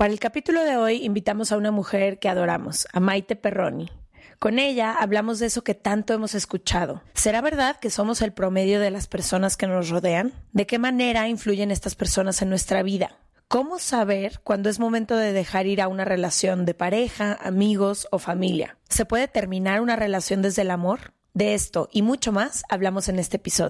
Para el capítulo de hoy invitamos a una mujer que adoramos, a Maite Perroni. Con ella hablamos de eso que tanto hemos escuchado. ¿Será verdad que somos el promedio de las personas que nos rodean? ¿De qué manera influyen estas personas en nuestra vida? ¿Cómo saber cuándo es momento de dejar ir a una relación de pareja, amigos o familia? ¿Se puede terminar una relación desde el amor? De esto y mucho más hablamos en este episodio.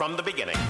From the beginning.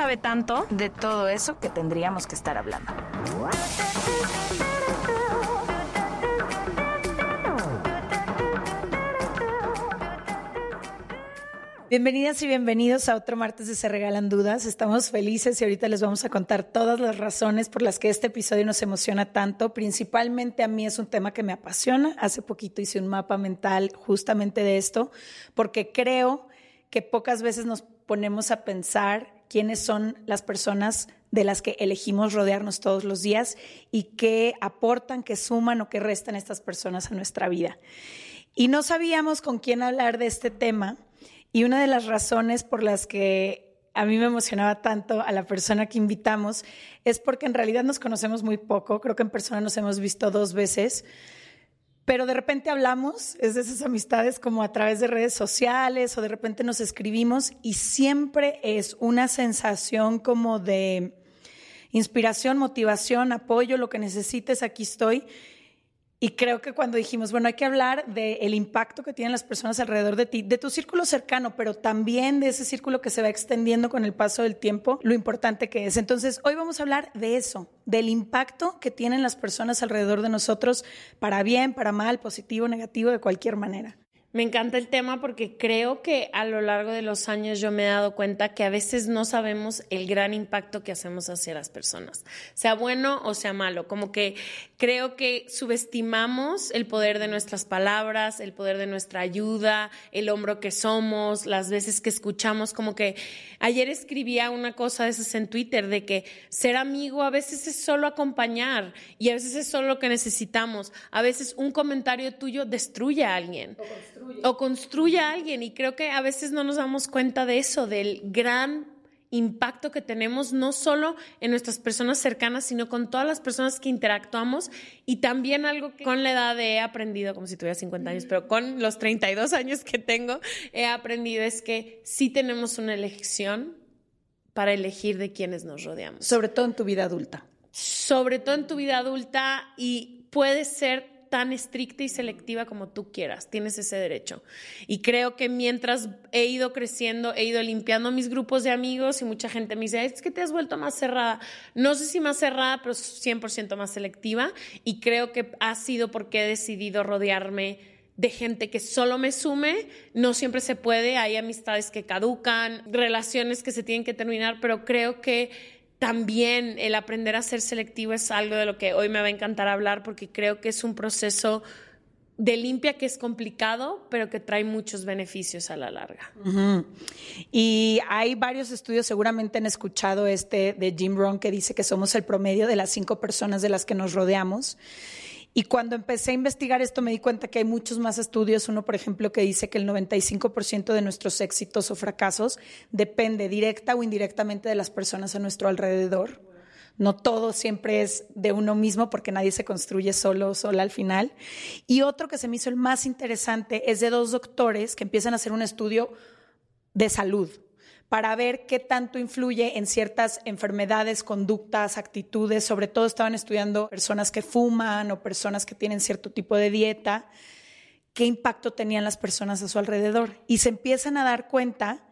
sabe tanto. de todo eso que tendríamos que estar hablando. Bienvenidas y bienvenidos a otro martes de Se Regalan Dudas. Estamos felices y ahorita les vamos a contar todas las razones por las que este episodio nos emociona tanto. Principalmente a mí es un tema que me apasiona. Hace poquito hice un mapa mental justamente de esto, porque creo que pocas veces nos ponemos a pensar quiénes son las personas de las que elegimos rodearnos todos los días y qué aportan, qué suman o qué restan estas personas a nuestra vida. Y no sabíamos con quién hablar de este tema y una de las razones por las que a mí me emocionaba tanto a la persona que invitamos es porque en realidad nos conocemos muy poco, creo que en persona nos hemos visto dos veces, pero de repente hablamos, es de esas amistades como a través de redes sociales o de repente nos escribimos y siempre es una sensación como de inspiración, motivación, apoyo, lo que necesites, aquí estoy. Y creo que cuando dijimos, bueno, hay que hablar del impacto que tienen las personas alrededor de ti, de tu círculo cercano, pero también de ese círculo que se va extendiendo con el paso del tiempo, lo importante que es. Entonces, hoy vamos a hablar de eso, del impacto que tienen las personas alrededor de nosotros, para bien, para mal, positivo, negativo, de cualquier manera. Me encanta el tema porque creo que a lo largo de los años yo me he dado cuenta que a veces no sabemos el gran impacto que hacemos hacia las personas, sea bueno o sea malo. Como que creo que subestimamos el poder de nuestras palabras, el poder de nuestra ayuda, el hombro que somos, las veces que escuchamos. Como que ayer escribía una cosa de esas en Twitter de que ser amigo a veces es solo acompañar y a veces es solo lo que necesitamos. A veces un comentario tuyo destruye a alguien construye a alguien. Y creo que a veces no nos damos cuenta de eso, del gran impacto que tenemos, no solo en nuestras personas cercanas, sino con todas las personas que interactuamos. Y también algo que con la edad he aprendido, como si tuviera 50 años, pero con los 32 años que tengo, he aprendido es que sí tenemos una elección para elegir de quienes nos rodeamos. Sobre todo en tu vida adulta. Sobre todo en tu vida adulta y puede ser tan estricta y selectiva como tú quieras, tienes ese derecho. Y creo que mientras he ido creciendo, he ido limpiando mis grupos de amigos y mucha gente me dice, es que te has vuelto más cerrada. No sé si más cerrada, pero 100% más selectiva. Y creo que ha sido porque he decidido rodearme de gente que solo me sume, no siempre se puede, hay amistades que caducan, relaciones que se tienen que terminar, pero creo que también el aprender a ser selectivo es algo de lo que hoy me va a encantar hablar porque creo que es un proceso de limpia que es complicado, pero que trae muchos beneficios a la larga. Y hay varios estudios, seguramente han escuchado este de Jim Rohn, que dice que somos el promedio de las cinco personas de las que nos rodeamos. Y cuando empecé a investigar esto me di cuenta que hay muchos más estudios. Uno, por ejemplo, que dice que el 95% de nuestros éxitos o fracasos depende directa o indirectamente de las personas a nuestro alrededor. No todo siempre es de uno mismo porque nadie se construye solo o sola al final. Y otro que se me hizo el más interesante es de dos doctores que empiezan a hacer un estudio de salud para ver qué tanto influye en ciertas enfermedades, conductas, actitudes. Sobre todo estaban estudiando personas que fuman o personas que tienen cierto tipo de dieta, qué impacto tenían las personas a su alrededor. Y se empiezan a dar cuenta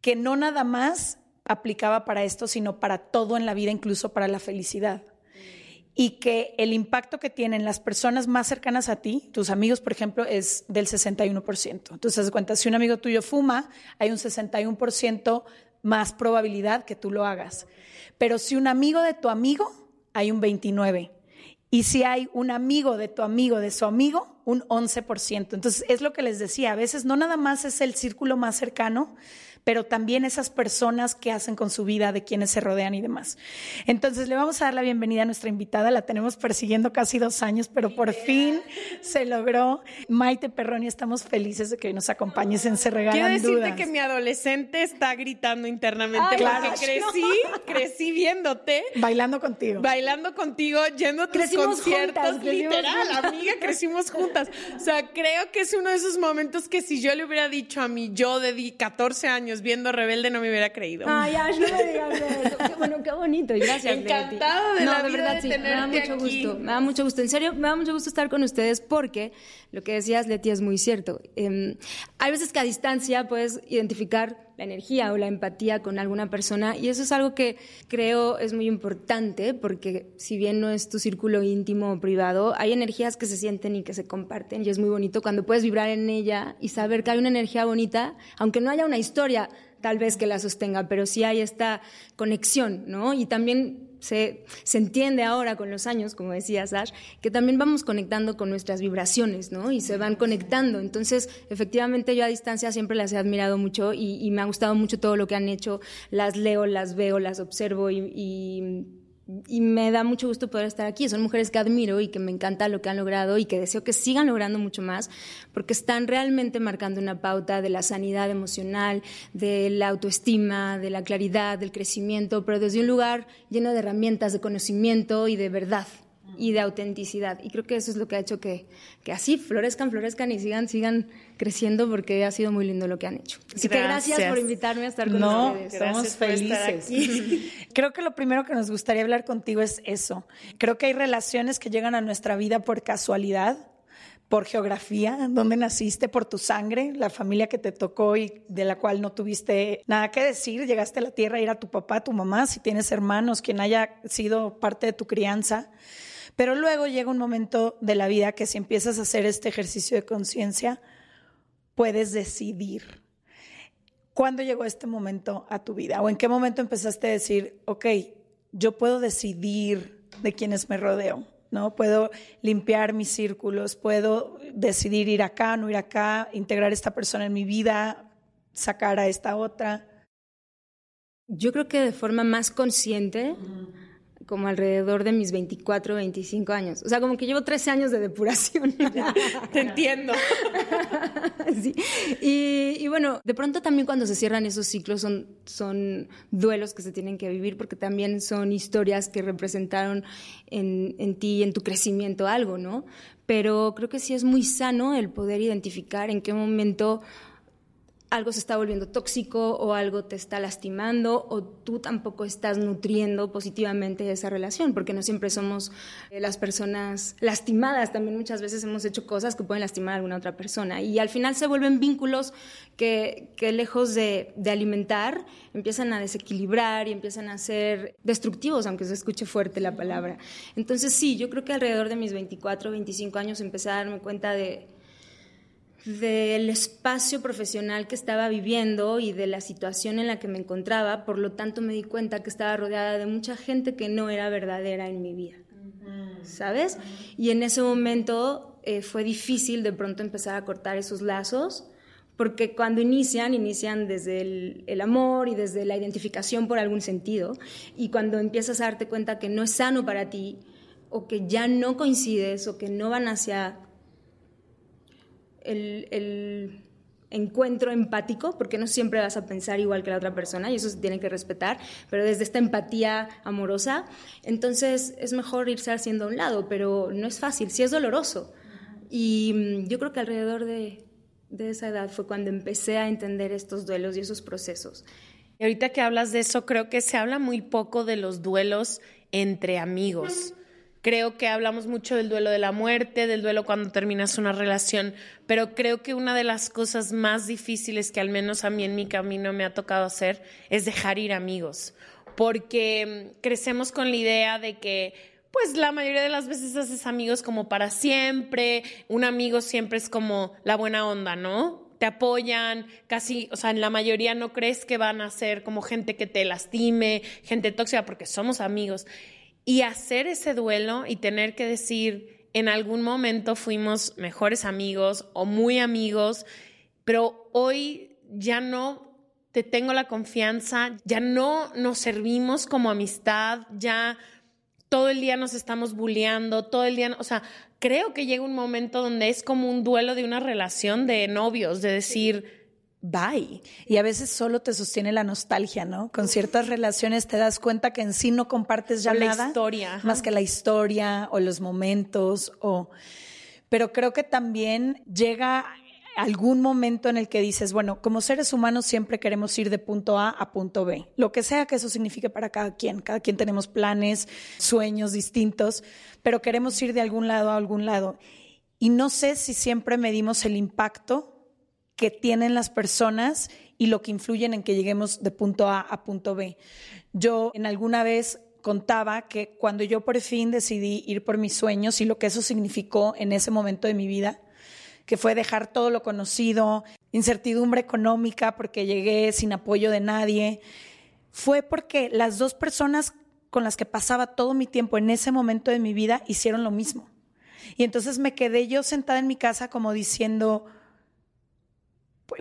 que no nada más aplicaba para esto, sino para todo en la vida, incluso para la felicidad. Y que el impacto que tienen las personas más cercanas a ti, tus amigos, por ejemplo, es del 61%. Entonces, cuenta, si un amigo tuyo fuma, hay un 61% más probabilidad que tú lo hagas. Pero si un amigo de tu amigo, hay un 29%. Y si hay un amigo de tu amigo, de su amigo, un 11%. Entonces, es lo que les decía, a veces no nada más es el círculo más cercano, pero también esas personas que hacen con su vida, de quienes se rodean y demás. Entonces le vamos a dar la bienvenida a nuestra invitada, la tenemos persiguiendo casi dos años, pero por fin se logró. Maite Perroni, estamos felices de que hoy nos acompañes en Se Regalan Quiero decirte Dudas. que mi adolescente está gritando internamente Ay, porque claro. crecí, crecí viéndote. Bailando contigo. Bailando contigo, yendo a tus Crecimos conciertos, juntas, literal, amiga, crecimos juntas. O sea, creo que es uno de esos momentos que si yo le hubiera dicho a mi yo de di- 14 años viendo Rebelde no me hubiera creído. Ay, Ash, no me digas eso. Qué bueno, qué bonito. Y gracias. Encantada de no, la de vida verdad, de sí. Me da mucho aquí. gusto. Me da mucho gusto. En serio, me da mucho gusto estar con ustedes porque lo que decías, Leti, es muy cierto. Em, hay veces que a distancia puedes identificar la energía o la empatía con alguna persona y eso es algo que creo es muy importante porque si bien no es tu círculo íntimo o privado, hay energías que se sienten y que se comparten y es muy bonito cuando puedes vibrar en ella y saber que hay una energía bonita, aunque no haya una historia tal vez que la sostenga, pero sí hay esta conexión, ¿no? Y también se, se entiende ahora con los años, como decía Sash, que también vamos conectando con nuestras vibraciones, ¿no? Y se van conectando. Entonces, efectivamente, yo a distancia siempre las he admirado mucho y, y me ha gustado mucho todo lo que han hecho. Las leo, las veo, las observo y, y y me da mucho gusto poder estar aquí. Son mujeres que admiro y que me encanta lo que han logrado y que deseo que sigan logrando mucho más, porque están realmente marcando una pauta de la sanidad emocional, de la autoestima, de la claridad, del crecimiento, pero desde un lugar lleno de herramientas, de conocimiento y de verdad y de autenticidad. Y creo que eso es lo que ha hecho que, que así florezcan, florezcan y sigan, sigan creciendo porque ha sido muy lindo lo que han hecho. Así que gracias Gracias. por invitarme a estar con No, ustedes. Gracias estar felices. Creo que lo primero que nos gustaría hablar contigo es eso. Creo que hay relaciones que llegan a nuestra vida por casualidad, por geografía, dónde naciste, por tu sangre, la familia que te tocó y de la cual no tuviste nada que decir. Llegaste a la tierra, ir a tu papá, tu mamá, si tienes hermanos, quien haya sido parte de tu crianza. Pero luego llega un momento de la vida que si empiezas a hacer este ejercicio de conciencia, puedes decidir. ¿Cuándo llegó este momento a tu vida? ¿O en qué momento empezaste a decir, ok, yo puedo decidir de quienes me rodeo? ¿no? Puedo limpiar mis círculos, puedo decidir ir acá, no ir acá, integrar esta persona en mi vida, sacar a esta otra. Yo creo que de forma más consciente, como alrededor de mis 24, 25 años. O sea, como que llevo 13 años de depuración. Te entiendo. Sí. Y, y bueno, de pronto también cuando se cierran esos ciclos son, son duelos que se tienen que vivir porque también son historias que representaron en, en ti, en tu crecimiento algo, ¿no? Pero creo que sí es muy sano el poder identificar en qué momento algo se está volviendo tóxico o algo te está lastimando o tú tampoco estás nutriendo positivamente esa relación, porque no siempre somos eh, las personas lastimadas, también muchas veces hemos hecho cosas que pueden lastimar a alguna otra persona y al final se vuelven vínculos que, que lejos de, de alimentar empiezan a desequilibrar y empiezan a ser destructivos, aunque se escuche fuerte la palabra. Entonces sí, yo creo que alrededor de mis 24, 25 años empecé a darme cuenta de del espacio profesional que estaba viviendo y de la situación en la que me encontraba, por lo tanto me di cuenta que estaba rodeada de mucha gente que no era verdadera en mi vida, ¿sabes? Y en ese momento eh, fue difícil de pronto empezar a cortar esos lazos, porque cuando inician, inician desde el, el, amor y desde la identificación por algún sentido, y cuando empiezas a darte cuenta que no es sano para ti, o que ya no coincides, o que no van hacia el, encuentro empático, porque no siempre vas a pensar igual que la otra persona y eso se tiene que respetar, pero desde esta empatía amorosa, entonces es mejor irse haciendo a un lado, pero no es fácil, sí es doloroso. Y mm, yo creo que alrededor de, de esa edad fue cuando empecé a entender estos duelos y esos procesos. Y ahorita que hablas de eso, creo que se habla muy poco de los duelos entre amigos. Creo que hablamos mucho del duelo de la muerte, del duelo cuando terminas una relación, pero creo que una de las cosas más difíciles que al menos a mí en mi camino me ha tocado hacer es dejar ir amigos, porque mm, crecemos con la idea de que pues la mayoría de las veces haces amigos como para siempre, un amigo siempre es como la buena onda, ¿no? Te apoyan, casi, o sea, en la mayoría no crees que van a ser como gente que te lastime, gente tóxica, porque somos amigos. Y hacer ese duelo y tener que decir, en algún momento fuimos mejores amigos o muy amigos, pero hoy ya no te tengo la confianza, ya no nos servimos como amistad, ya todo el día nos estamos bulleando, todo el día, o sea, creo que llega un momento donde es como un duelo de una relación de novios, de decir, bye. Y a veces solo te sostiene la nostalgia, ¿no? Con ciertas relaciones te das cuenta que en sí no compartes ya nada. La historia. Más que la historia o los momentos o... Pero creo que también llega algún momento en el que dices, bueno, como seres humanos siempre queremos ir de punto A a punto B, lo que sea que eso signifique para cada quien. Cada quien tenemos planes, sueños distintos, pero queremos ir de algún lado a algún lado. Y no sé si siempre medimos el impacto que tienen las personas y lo que influyen en que lleguemos de punto A a punto B. Yo en alguna vez contaba que cuando yo por fin decidí ir por mis sueños y lo que eso significó en ese momento de mi vida, que fue dejar todo lo conocido, incertidumbre económica porque llegué sin apoyo de nadie, fue porque las dos personas con las que pasaba todo mi tiempo en ese momento de mi vida hicieron lo mismo. Y entonces me quedé yo sentada en mi casa como diciendo,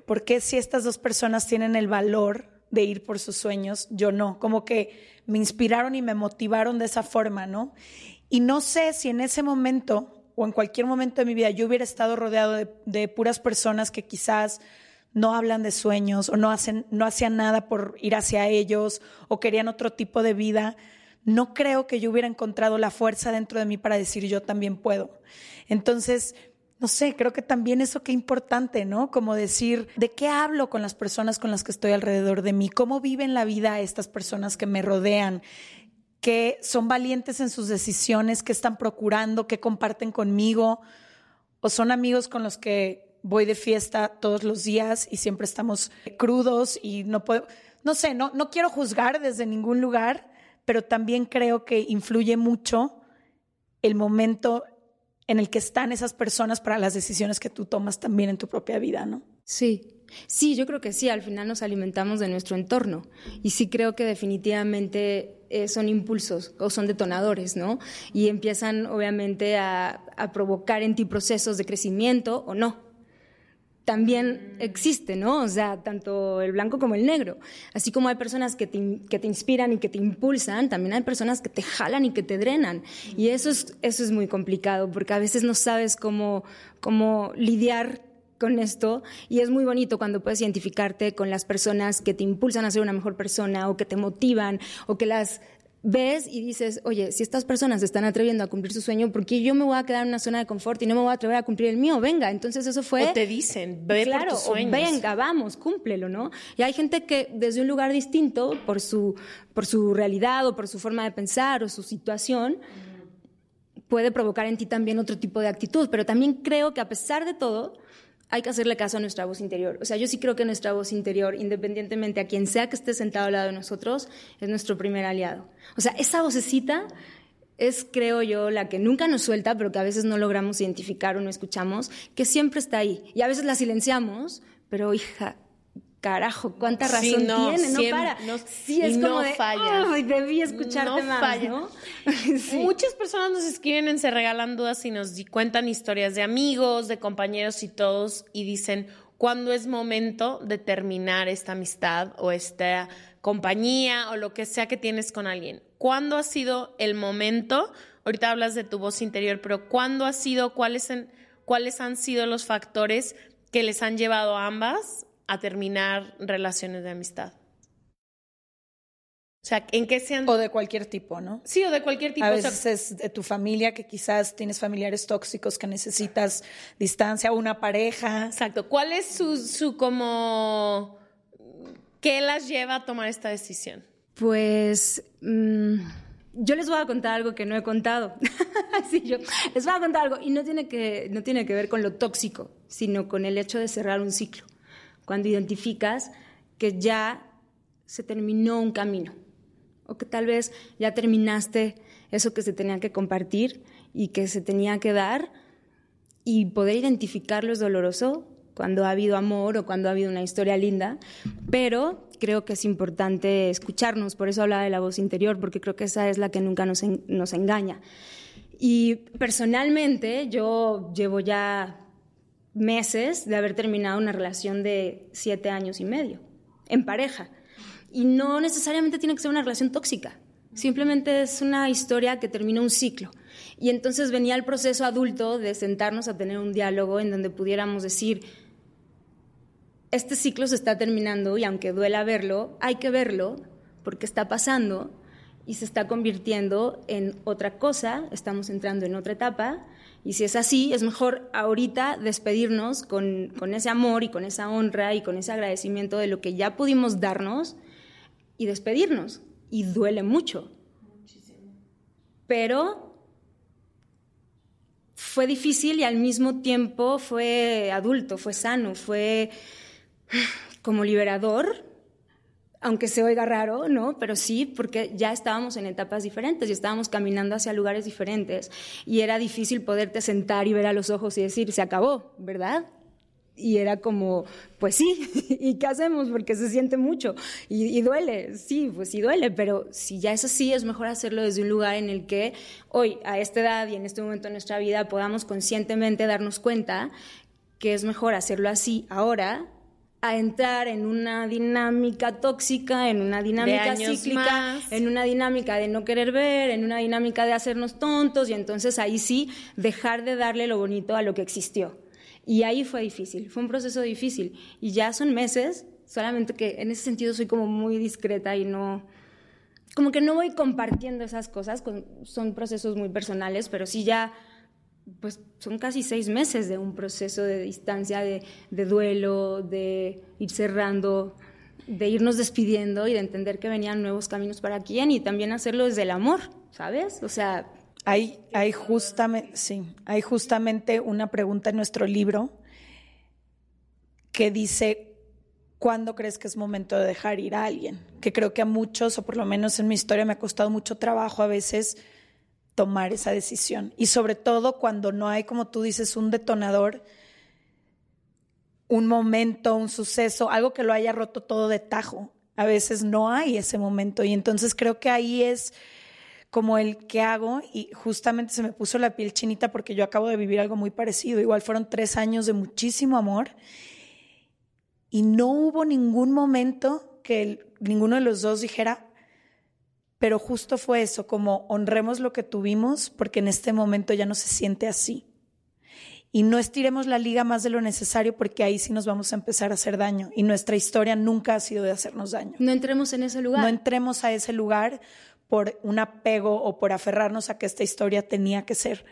¿por qué si estas dos personas tienen el valor de ir por sus sueños, yo no? Como que me inspiraron y me motivaron de esa forma, ¿no? Y no sé si en ese momento o en cualquier momento de mi vida yo hubiera estado rodeado de, puras personas que quizás no hablan de sueños o no hacen, no hacían nada por ir hacia ellos o querían otro tipo de vida, no creo que yo hubiera encontrado la fuerza dentro de mí para decir yo también puedo. Entonces, no sé, creo que también eso qué importante, ¿no? Como decir, ¿de qué hablo con las personas con las que estoy alrededor de mí? ¿Cómo viven la vida estas personas que me rodean? que son valientes en sus decisiones, que están procurando, que comparten conmigo, o son amigos con los que voy de fiesta todos los días y siempre estamos crudos y no puedo, no sé, no, no quiero juzgar desde ningún lugar, pero también creo que influye mucho el momento en el que están esas personas para las decisiones que tú tomas también en tu propia vida, ¿no? Sí, sí, yo creo que sí, al final nos alimentamos de nuestro entorno y sí creo que definitivamente eh, son impulsos o son detonadores, ¿no? Y empiezan obviamente a, a provocar en ti procesos de crecimiento o no también existe, ¿no? O sea, tanto el blanco como el negro. Así como hay personas que te, que te, inspiran y que te impulsan, también hay personas que te jalan y que te drenan. Y eso es, eso es muy complicado, porque a veces no sabes cómo, cómo lidiar con esto y es muy bonito cuando puedes identificarte con las personas que te impulsan a ser una mejor persona o que te motivan o que las ves y dices, oye, si estas personas están atreviendo a cumplir su sueño, ¿por qué yo me voy a quedar en una zona de confort y no me voy a atrever a cumplir el mío? Venga, entonces eso fue... O te dicen, ve claro, por tus sueños. venga, vamos, cúmplelo, ¿no? Y hay gente que desde un lugar distinto, por su, por su realidad o por su forma de pensar o su situación, puede provocar en ti también otro tipo de actitud, pero también creo que a pesar de todo, hay que hacerle caso a nuestra voz interior. O sea, yo sí creo que nuestra voz interior, independientemente a quien sea que esté sentado al lado de nosotros, es nuestro primer aliado. O sea, esa vocecita es, creo yo, la que nunca nos suelta, pero que a veces no logramos identificar o no escuchamos, que siempre está ahí. Y a veces la silenciamos, pero hija, carajo, cuánta razón Sí, no, tiene, no siempre- para. no- sí, es y como no de, falla. "Ay, debí escucharte No más, falla. ¿no? Sí. Muchas personas nos escriben en Se Regalan Dudas y nos cuentan historias de amigos, de compañeros y todos y dicen cuándo es momento de terminar esta amistad o esta compañía o lo que sea que tienes con alguien. ¿Cuándo ha sido el momento? Ahorita hablas de tu voz interior, pero ¿cuándo ha sido, cuáles, en- cuáles han sido los factores que les han llevado a ambas a terminar relaciones de amistad? O sea, ¿en qué se han... O de cualquier tipo, ¿no? Sí, o de cualquier tipo. A o sea, veces es de tu familia, que quizás tienes familiares tóxicos que necesitas distancia, o una pareja. Exacto. ¿Cuál es su, su como... ¿Qué las lleva a tomar esta decisión? Pues mm, yo les voy a contar algo que no he contado. Sí, yo les voy a contar algo y no tiene, que, no tiene que ver con lo tóxico, sino con el hecho de cerrar un ciclo. Cuando identificas que ya se terminó un camino o que tal vez ya terminaste eso que se tenía que compartir y que se tenía que dar y poder identificarlo es doloroso cuando ha habido amor o cuando ha habido una historia linda, pero creo que es importante escucharnos, por eso hablaba de la voz interior, porque creo que esa es la que nunca nos, en- nos engaña. Y personalmente yo llevo ya meses de haber terminado una relación de siete años y medio en pareja. Y no necesariamente tiene que ser una relación tóxica, simplemente es una historia que termina un ciclo. Y entonces venía el proceso adulto de sentarnos a tener un diálogo en donde pudiéramos decir, este ciclo se está terminando y aunque duela verlo, hay que verlo porque está pasando y se está convirtiendo en otra cosa, estamos entrando en otra etapa y si es así, es mejor ahorita despedirnos con, con ese amor y con esa honra y con ese agradecimiento de lo que ya pudimos darnos y despedirnos. Y duele mucho. Pero fue difícil y al mismo tiempo fue adulto, fue sano, fue como liberador, aunque se oiga raro, ¿no? Pero sí, porque ya estábamos en etapas diferentes y estábamos caminando hacia lugares diferentes y era difícil poderte sentar y ver a los ojos y decir, se acabó, ¿verdad? Y era como, pues sí, ¿y qué hacemos? Porque se siente mucho y, duele, sí, pues sí duele, pero si ya es así, es mejor hacerlo desde un lugar en el que hoy, a esta edad y en este momento de nuestra vida, podamos conscientemente darnos cuenta que es mejor hacerlo así ahora a entrar en una dinámica tóxica, en una dinámica cíclica, más. en una dinámica de no querer ver, en una dinámica de hacernos tontos y entonces ahí sí dejar de darle lo bonito a lo que existió. Y ahí fue difícil, fue un proceso difícil. Y ya son meses, solamente que en ese sentido soy como muy discreta y no, como que no voy compartiendo esas cosas, con- son procesos muy personales, pero sí ya, pues son casi seis meses de un proceso de distancia, de, de duelo, de ir cerrando, de irnos despidiendo y de entender que venían nuevos caminos para quién y también hacerlo desde el amor, ¿sabes? O sea, Hay, hay, justamente, sí, hay justamente una pregunta en nuestro libro que dice, ¿cuándo crees que es momento de dejar ir a alguien? Que creo que a muchos, o por lo menos en mi historia, me ha costado mucho trabajo a veces tomar esa decisión. Y sobre todo cuando no hay, como tú dices, un detonador, un momento, un suceso, algo que lo haya roto todo de tajo. A veces no hay ese momento. Y entonces creo que ahí es como el que hago y justamente se me puso la piel chinita porque yo acabo de vivir algo muy parecido. Igual fueron tres años de muchísimo amor y no hubo ningún momento que ninguno de los dos dijera, pero justo fue eso, como honremos lo que tuvimos porque en este momento ya no se siente así. Y no estiremos la liga más de lo necesario porque ahí sí nos vamos a empezar a hacer daño. Y nuestra historia nunca ha sido de hacernos daño. no entremos en ese lugar. No entremos a ese lugar por un apego o por aferrarnos a que esta historia tenía que ser.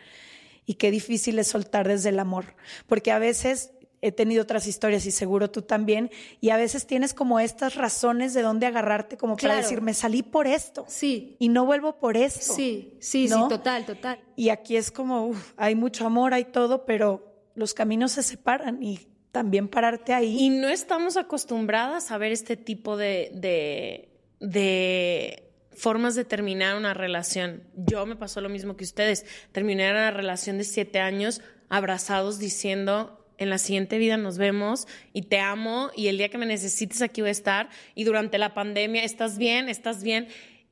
Y qué difícil es soltar desde el amor. Porque a veces he tenido otras historias y seguro tú también. Y a veces tienes como estas razones de dónde agarrarte como para decir, me salí por esto. Sí. Y no vuelvo por esto. Sí, sí, ¿no? sí, total, total. Y aquí es como, uf, hay mucho amor, hay todo, pero los caminos se separan y también pararte ahí. Y no estamos acostumbradas a ver este tipo de, de, de formas de terminar una relación. Yo me pasó lo mismo que ustedes. Terminé una relación de siete años abrazados diciendo en la siguiente vida nos vemos y te amo y el día que me necesites aquí voy a estar y durante la pandemia estás bien, estás bien.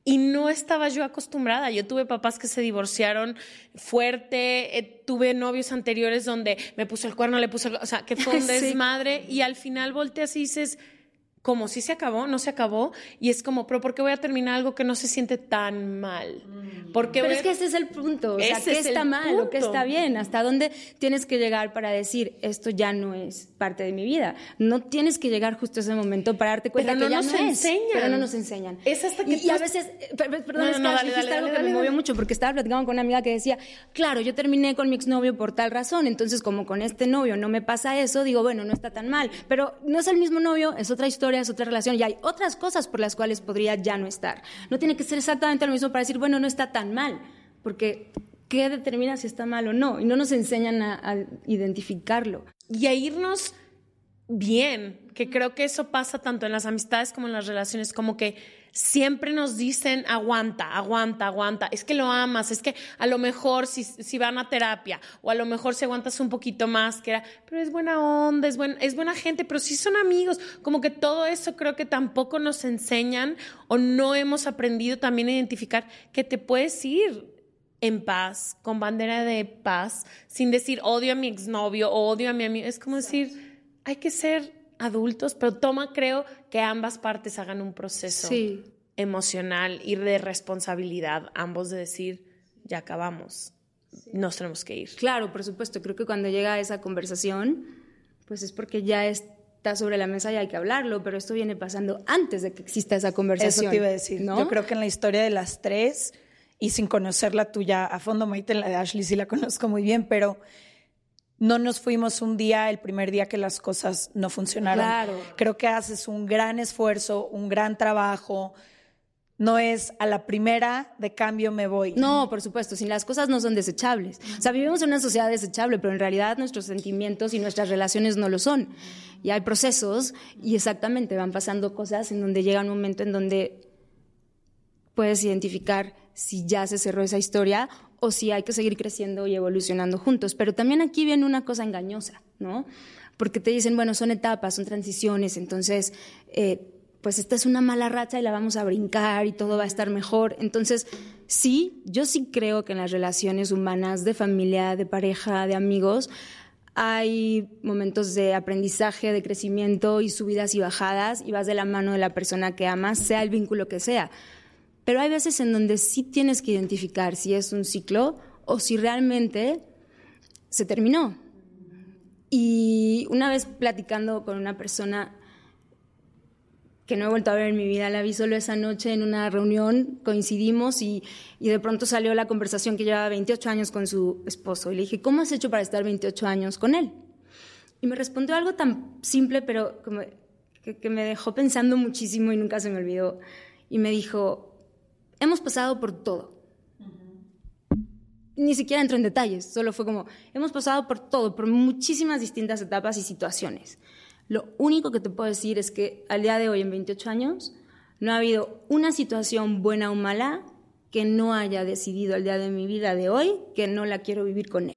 Y no estaba yo acostumbrada. Yo tuve papás que se divorciaron fuerte, eh, tuve novios anteriores donde me puso el cuerno, le puso el... O sea, que fue un desmadre y al final volteas y dices, como si se acabó, no se acabó, y es como, pero ¿por qué voy a terminar algo que no se siente tan mal? Mm. Porque pero es que ese es el punto, o sea, ¿qué está mal o qué está bien? ¿Hasta dónde tienes que llegar para decir, esto ya no es parte de mi vida? No tienes que llegar justo a ese momento para darte cuenta pero que no ya nos no enseñan. Es, pero no nos enseñan. Es hasta que y, y a veces, perdón, es que dale, dijiste dale, algo que me movió mucho, porque estaba platicando con una amiga que decía, claro, yo terminé con mi exnovio por tal razón, entonces como con este novio no me pasa eso, digo, bueno, no está tan mal, pero no es el mismo novio, es otra historia, es otra relación, y hay otras cosas por las cuales podría ya no estar. No tiene que ser exactamente lo mismo para decir, bueno, no está tan mal, porque ¿qué determina si está mal o no? Y no nos enseñan a, a identificarlo. Y a irnos bien, que creo que eso pasa tanto en las amistades como en las relaciones, como que siempre nos dicen aguanta, aguanta, aguanta, es que lo amas, es que a lo mejor si, si van a terapia o a lo mejor si aguantas un poquito más, que era, pero es buena onda, es, buen, es buena gente, pero sí son amigos, como que todo eso creo que tampoco nos enseñan o no hemos aprendido también a identificar que te puedes ir en paz, con bandera de paz, sin decir odio a mi exnovio o odio a mi amigo, es como decir hay que ser adultos, pero toma, creo, que ambas partes hagan un proceso emocional y de responsabilidad, ambos de decir, ya acabamos, nos tenemos que ir. Claro, por supuesto, creo que cuando llega esa conversación, pues es porque ya está sobre la mesa y hay que hablarlo, pero esto viene pasando antes de que exista esa conversación. Eso te iba a decir. ¿no? Yo creo que en la historia de las tres, y sin conocerla tuya a fondo, Maite, la de Ashley sí la conozco muy bien, pero no nos fuimos un día, el primer día que las cosas no funcionaron. Claro. Creo que haces un gran esfuerzo, un gran trabajo. No es a la primera de cambio me voy. No, por supuesto, si las cosas no son desechables. O sea, vivimos en una sociedad desechable, pero en realidad nuestros sentimientos y nuestras relaciones no lo son. Y hay procesos y exactamente van pasando cosas en donde llega un momento en donde puedes identificar si ya se cerró esa historia o si hay que seguir creciendo y evolucionando juntos. Pero también aquí viene una cosa engañosa, ¿no? Porque te dicen, bueno, son etapas, son transiciones, entonces, eh, pues esta es una mala racha y la vamos a brincar y todo va a estar mejor. Entonces, sí, yo sí creo que en las relaciones humanas, de familia, de pareja, de amigos, hay momentos de aprendizaje, de crecimiento y subidas y bajadas y vas de la mano de la persona que amas, sea el vínculo que sea. Pero hay veces en donde sí tienes que identificar si es un ciclo o si realmente se terminó. Y una vez platicando con una persona que no he vuelto a ver en mi vida, la vi solo esa noche en una reunión, coincidimos y, y, de pronto salió la conversación que llevaba 28 años con su esposo. Y le dije, ¿cómo has hecho para estar 28 años con él? Y me respondió algo tan simple, pero como que, que me dejó pensando muchísimo y nunca se me olvidó. Y me dijo, hemos pasado por todo. Ni siquiera entro en detalles, solo fue como, hemos pasado por todo, por muchísimas distintas etapas y situaciones. Lo único que te puedo decir es que al día de hoy, en 28 años, no ha habido una situación buena o mala que no haya decidido al día de mi vida de hoy que no la quiero vivir con él.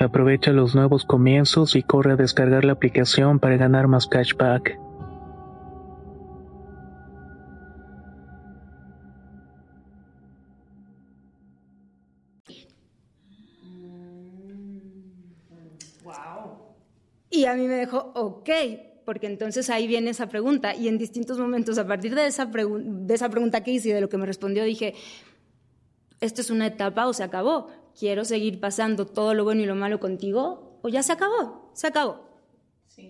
Aprovecha los nuevos comienzos y corre a descargar la aplicación para ganar más cashback. Y a mí me dejó, ok, porque entonces ahí viene esa pregunta. Y en distintos momentos, a partir de esa, de esa pregunta que hice y de lo que me respondió, dije, esto es una etapa o se acabó. Quiero seguir pasando todo lo bueno y lo malo contigo o ya se acabó, se acabó.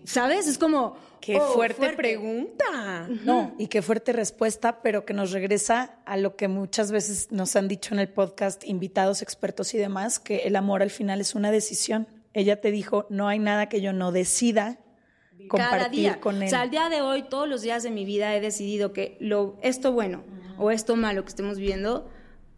¿Sabes? Es como... Qué oh, fuerte, pregunta. No, y qué fuerte respuesta, pero que nos regresa a lo que muchas veces nos han dicho en el podcast invitados, expertos y demás, que el amor al final es una decisión. Ella te dijo, no hay nada que yo no decida compartir Cada día. con él. O sea, al día de hoy, todos los días de mi vida he decidido que lo, esto bueno o esto malo que estemos viviendo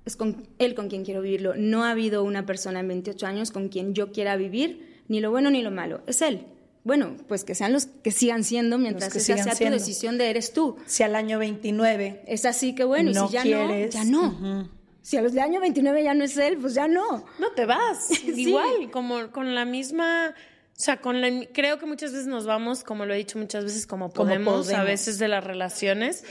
es con él con quien quiero vivirlo. No ha habido una persona en 28 años con quien yo quiera vivir ni lo bueno ni lo malo. Es él. Bueno, pues que sean los que sigan siendo mientras que esa sigan sea siendo. tu decisión de eres tú. Si al año 29 Es así que bueno, y si ya quieres, no, ya no. Si a los de año 29 ya no es él, pues ya no. No te vas. Sí. Igual, como con la misma. O sea, con la, creo que muchas veces nos vamos, como lo he dicho muchas veces, como Como podemos, a podemos. veces de las relaciones,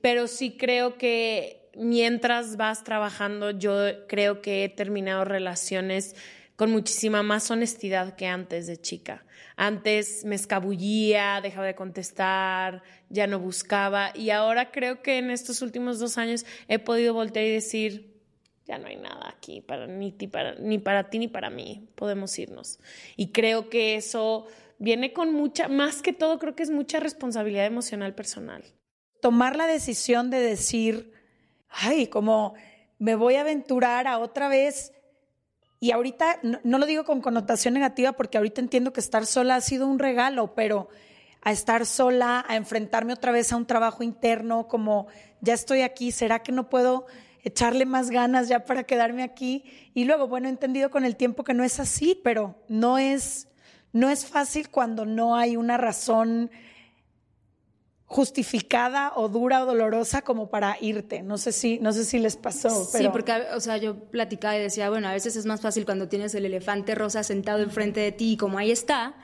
pero sí creo que mientras vas trabajando, yo creo que he terminado relaciones con muchísima más honestidad que antes de chica. Antes me escabullía, dejaba de contestar, ya no buscaba y ahora creo que en estos últimos dos años he podido voltear y decir, ya no hay nada aquí para ni, ti- para ni para ti ni para mí, podemos irnos. Y creo que eso viene con mucha, más que todo creo que es mucha responsabilidad emocional personal. tomar la decisión de decir, ay, como me voy a aventurar a otra vez. Y ahorita, no, no lo digo con connotación negativa porque ahorita entiendo que estar sola ha sido un regalo, pero a estar sola, a enfrentarme otra vez a un trabajo interno, como ya estoy aquí, ¿será que no puedo echarle más ganas ya para quedarme aquí? Y luego, bueno, he entendido con el tiempo que no es así, pero no es, no es fácil cuando no hay una razón justificada o dura o dolorosa como para irte. No sé si, no sé si les pasó. Sí, pero- porque, o sea, yo platicaba y decía, bueno, a veces es más fácil cuando tienes el elefante rosa sentado enfrente de ti y como ahí está,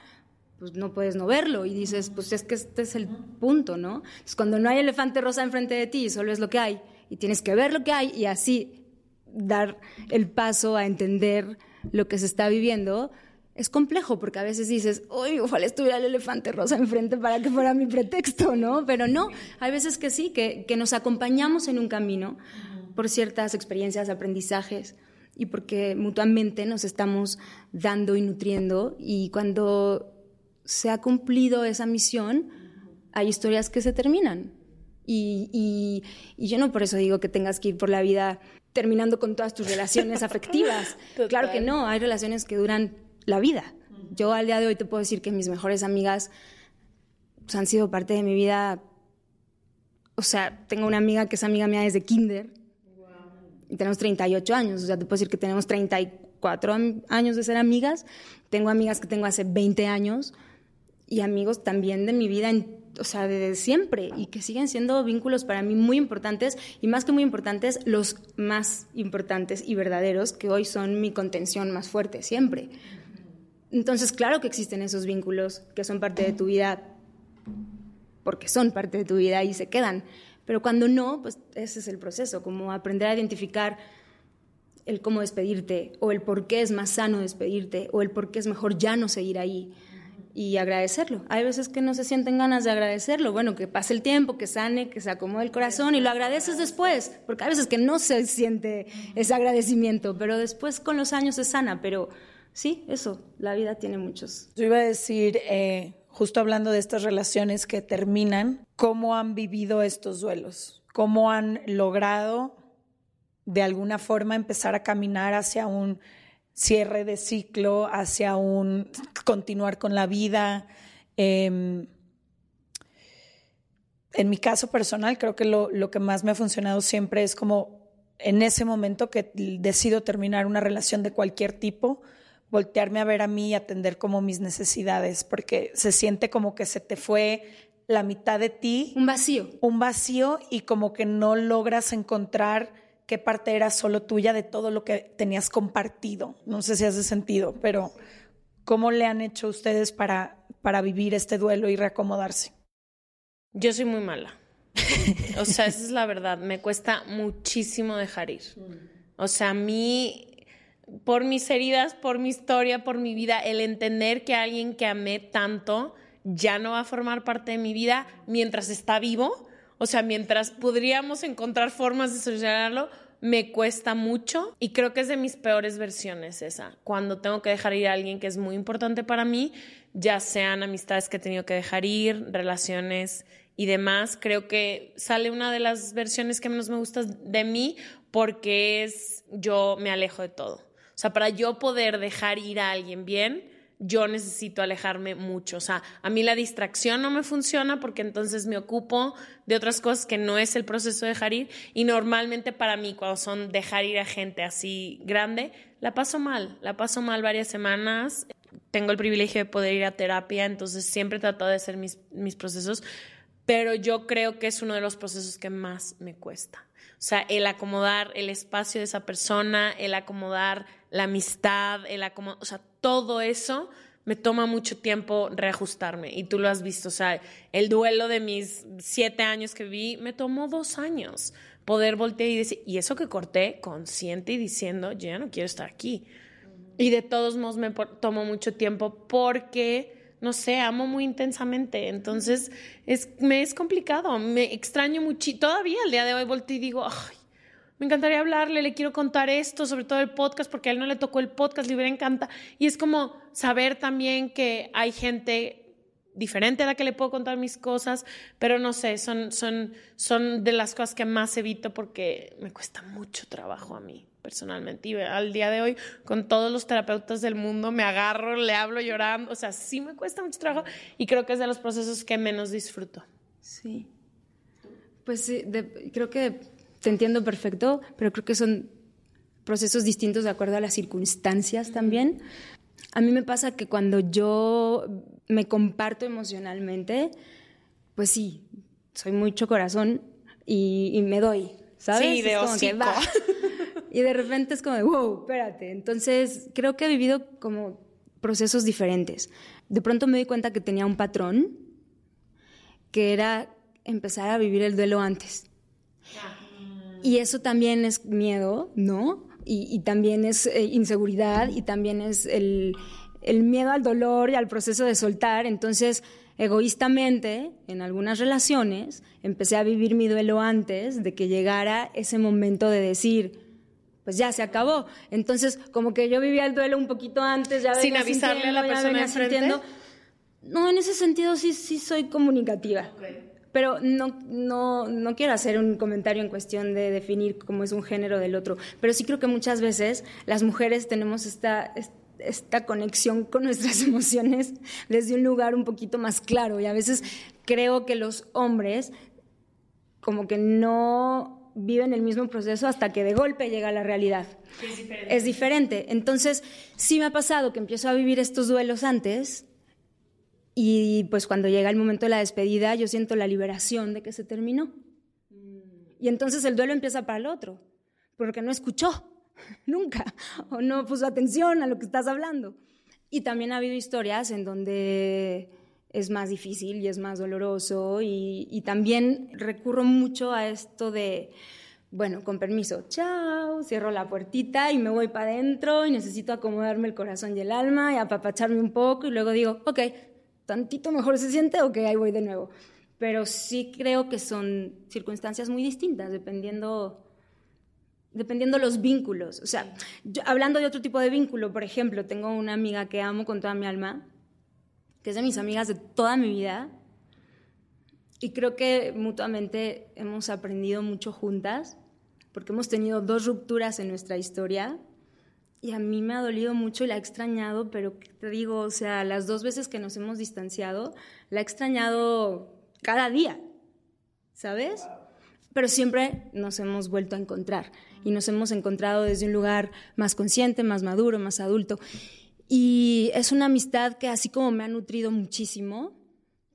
pues no puedes no verlo y dices, pues es que este es el punto, ¿no? Entonces, cuando no hay elefante rosa enfrente de ti, solo es lo que hay y tienes que ver lo que hay y así dar el paso a entender lo que se está viviendo. Es complejo porque a veces dices, uy, ojalá estuviera el elefante rosa enfrente para que fuera mi pretexto, ¿no? Pero no, hay veces que sí, que, que nos acompañamos en un camino por ciertas experiencias, aprendizajes y porque mutuamente nos estamos dando y nutriendo y cuando se ha cumplido esa misión, hay historias que se terminan. Y, y- y yo no por eso digo que tengas que ir por la vida terminando con todas tus relaciones afectivas. Claro que no, hay relaciones que duran la vida. Yo al día de hoy te puedo decir que mis mejores amigas pues, han sido parte de mi vida. O sea, tengo una amiga que es amiga mía desde kinder y tenemos 38 años. O sea, te puedo decir que tenemos 34 am- años de ser amigas. Tengo amigas que tengo hace 20 años y amigos también de mi vida, en- o sea, de siempre y que siguen siendo vínculos para mí muy importantes y más que muy importantes, los más importantes y verdaderos que hoy son mi contención más fuerte siempre. Entonces, claro que existen esos vínculos que son parte de tu vida, porque son parte de tu vida y se quedan. Pero cuando no, pues ese es el proceso, como aprender a identificar el cómo despedirte, o el por qué es más sano despedirte, o el por qué es mejor ya no seguir ahí y agradecerlo. Hay veces que no se sienten ganas de agradecerlo. Bueno, que pase el tiempo, que sane, que se acomode el corazón y lo agradeces después, porque hay veces que no se siente ese agradecimiento, pero después con los años se sana. Pero sí, eso, la vida tiene muchos. Yo iba a decir, eh, justo hablando de estas relaciones que terminan, ¿cómo han vivido estos duelos? ¿Cómo han logrado de alguna forma empezar a caminar hacia un cierre de ciclo, hacia un continuar con la vida. Em, en mi caso personal, creo que lo, lo, que más me ha funcionado siempre es como en ese momento que decido terminar una relación de cualquier tipo, voltearme a ver a mí y atender como mis necesidades, porque se siente como que se te fue la mitad de ti. Un vacío. Un vacío y como que no logras encontrar qué parte era solo tuya de todo lo que tenías compartido. No sé si hace sentido, pero ¿cómo le han hecho ustedes para, para vivir este duelo y reacomodarse? Yo soy muy mala. o sea, esa es la verdad. Me cuesta muchísimo dejar ir. O sea, a mí, por mis heridas, por mi historia, por mi vida, el entender que alguien que amé tanto ya no va a formar parte de mi vida mientras está vivo, o sea, mientras podríamos encontrar formas de solucionarlo, me cuesta mucho y creo que es de mis peores versiones esa. Cuando tengo que dejar ir a alguien que es muy importante para mí, ya sean amistades que he tenido que dejar ir, relaciones y demás, creo que sale una de las versiones que menos me gusta de mí porque es yo me alejo de todo. O sea, para yo poder dejar ir a alguien bien, yo necesito alejarme mucho. O sea, a mí la distracción no me funciona porque entonces me ocupo de otras cosas que no es el proceso de dejar ir. Y normalmente para mí, cuando son dejar ir a gente así grande, la paso mal. La paso mal varias semanas. Tengo el privilegio de poder ir a terapia, entonces siempre he tratado de hacer mis, mis procesos. Pero yo creo que es uno de los procesos que más me cuesta. O sea, el acomodar el espacio de esa persona, el acomodar la amistad, el acomodar, o sea, todo eso me toma mucho tiempo reajustarme. Y tú lo has visto, o sea, el duelo de mis siete años que vi me tomó dos años poder voltear y decir, y eso que corté consciente y diciendo, yo ya no quiero estar aquí. Y de todos modos me tomó mucho tiempo porque no sé, amo muy intensamente. Entonces, es, me es complicado, me extraño mucho. Todavía el día de hoy volteo y digo, ay, me encantaría hablarle, le quiero contar esto, sobre todo el podcast, porque a él no le tocó el podcast, le encanta. Y es como saber también que hay gente diferente a la que le puedo contar mis cosas, pero no sé, son, son, son de las cosas que más evito porque me cuesta mucho trabajo a mí personalmente. Y al día de hoy, con todos los terapeutas del mundo, me agarro, le hablo llorando. O sea, sí me cuesta mucho trabajo y creo que es de los procesos que menos disfruto. Sí. Pues sí, creo que te entiendo perfecto, pero creo que son procesos distintos de acuerdo a las circunstancias también. A mí me pasa que cuando yo me comparto emocionalmente, pues sí, soy mucho corazón y, me doy, ¿sabes? Sí, de Y de repente es como, wow, espérate. Entonces, creo que he vivido como procesos diferentes. De pronto me di cuenta que tenía un patrón que era empezar a vivir el duelo antes. Y eso también es miedo, ¿no? Y, también es eh, inseguridad y también es el, el miedo al dolor y al proceso de soltar. Entonces, egoístamente, en algunas relaciones, empecé a vivir mi duelo antes de que llegara ese momento de decir, pues ya se acabó. Entonces, como que yo vivía el duelo un poquito antes, ya Sin avisarle a la persona enfrente. No, en ese sentido sí, sí soy comunicativa. Pero no, no, no quiero hacer un comentario en cuestión de definir cómo es un género del otro. Pero sí creo que muchas veces las mujeres tenemos esta, esta conexión con nuestras emociones desde un lugar un poquito más claro. Y a veces creo que los hombres como que no viven el mismo proceso hasta que de golpe llega la realidad. Es diferente. Es diferente. Entonces, sí me ha pasado que empiezo a vivir estos duelos antes y pues cuando llega el momento de la despedida yo siento la liberación de que se terminó. Y entonces el duelo empieza para el otro, porque no escuchó nunca o no puso atención a lo que estás hablando. Y también ha habido historias en donde es más difícil y es más doloroso y, también recurro mucho a esto de, bueno, con permiso, chao, cierro la puertita y me voy para adentro y necesito acomodarme el corazón y el alma y apapacharme un poco y luego digo, ok, tantito mejor se siente, ok, ahí voy de nuevo. Pero sí creo que son circunstancias muy distintas dependiendo dependiendo los vínculos. O sea, hablando de otro tipo de vínculo, por ejemplo, tengo una amiga que amo con toda mi alma, que es de mis amigas de toda mi vida, y creo que mutuamente hemos aprendido mucho juntas, porque hemos tenido dos rupturas en nuestra historia, y a mí me ha dolido mucho y la he extrañado, pero te digo, o sea, las dos veces que nos hemos distanciado, la he extrañado cada día, ¿sabes? Pero siempre nos hemos vuelto a encontrar y nos hemos encontrado desde un lugar más consciente, más maduro, más adulto. Y es una amistad que así como me ha nutrido muchísimo,